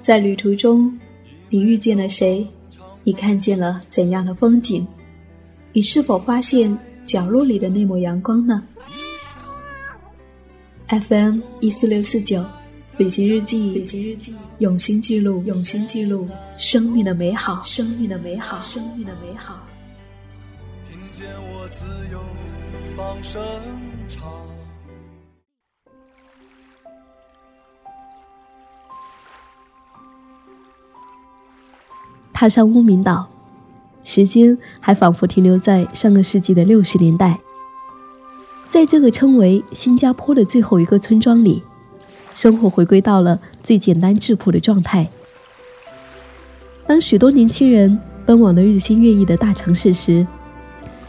在旅途中，你遇见了谁？你看见了怎样的风景？你是否发现角落里的那抹阳光呢？FM 一四六四九，旅行日记，旅行日记，用心记录，用心记录生命的美好，生命的美好，生命的美好。听见我自由放声唱。踏上乌名岛，时间还仿佛停留在上个世纪的六十年代。在这个称为新加坡的最后一个村庄里，生活回归到了最简单质朴的状态。当许多年轻人奔往了日新月异的大城市时，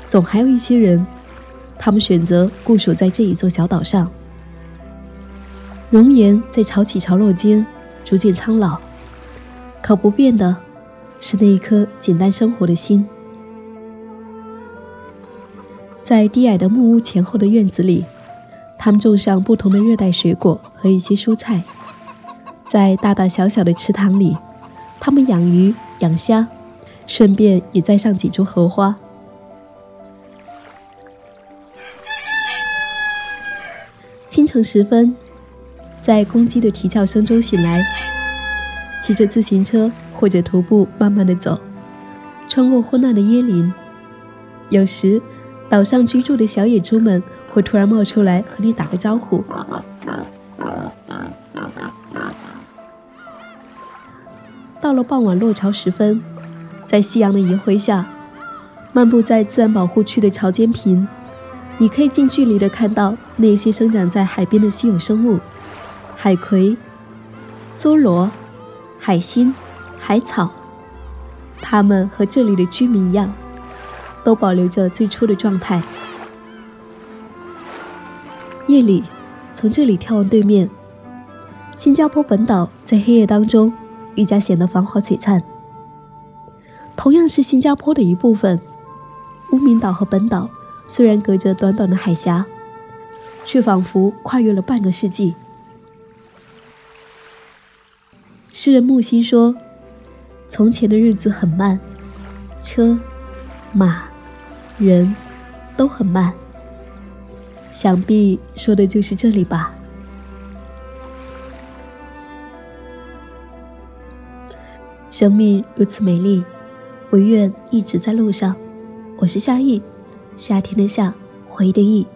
总还有一些人，他们选择固守在这一座小岛上。容颜在潮起潮落间逐渐苍老，可不变的。是那一颗简单生活的心，在低矮的木屋前后的院子里，他们种上不同的热带水果和一些蔬菜；在大大小小的池塘里，他们养鱼养虾，顺便也栽上几株荷花。清晨时分，在公鸡的啼叫声中醒来，骑着自行车。或者徒步慢慢的走，穿过昏暗的椰林。有时，岛上居住的小野猪们会突然冒出来和你打个招呼。到了傍晚落潮时分，在夕阳的余晖下，漫步在自然保护区的潮间坪，你可以近距离的看到那些生长在海边的稀有生物：海葵、梭罗、海星。海草，它们和这里的居民一样，都保留着最初的状态。夜里，从这里眺望对面，新加坡本岛在黑夜当中愈加显得繁华璀璨。同样是新加坡的一部分，乌名岛和本岛虽然隔着短短的海峡，却仿佛跨越了半个世纪。诗人木心说。从前的日子很慢，车、马、人都很慢。想必说的就是这里吧。生命如此美丽，我愿一直在路上。我是夏意，夏天的夏，回忆的忆。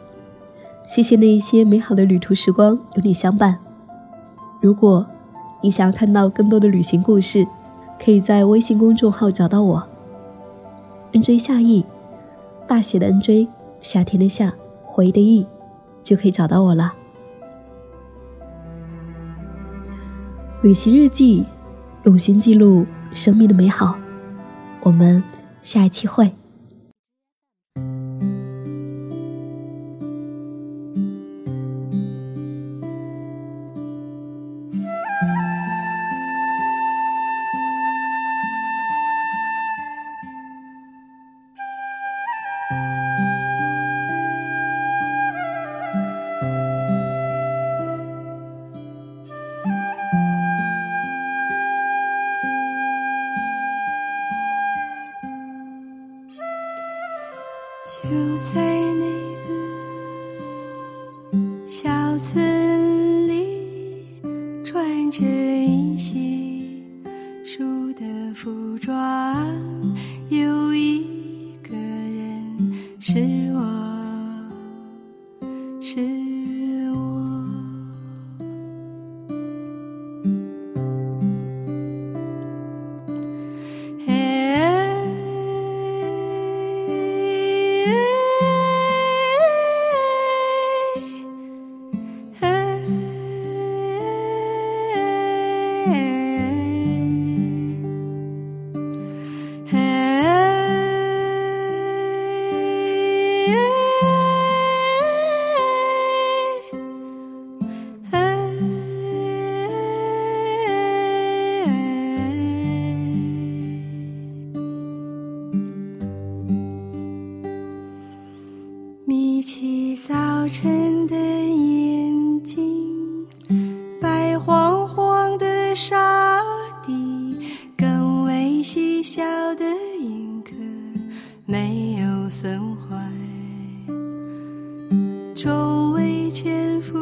谢谢那一些美好的旅途时光有你相伴。如果你想要看到更多的旅行故事，可以在微信公众号找到我，NJ 夏意，大写的 NJ，夏天的夏，回忆的忆，就可以找到我了。旅行日记，用心记录生命的美好。我们下一期会。村里穿着银杏树的服装，有一个人是。周围潜伏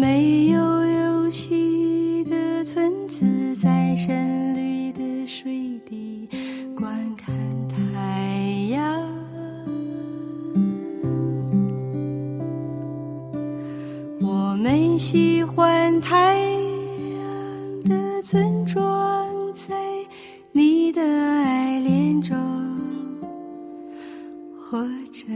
没有游戏的村子在深绿的水底观看太阳。我们喜欢太阳的村庄在你的爱恋中活着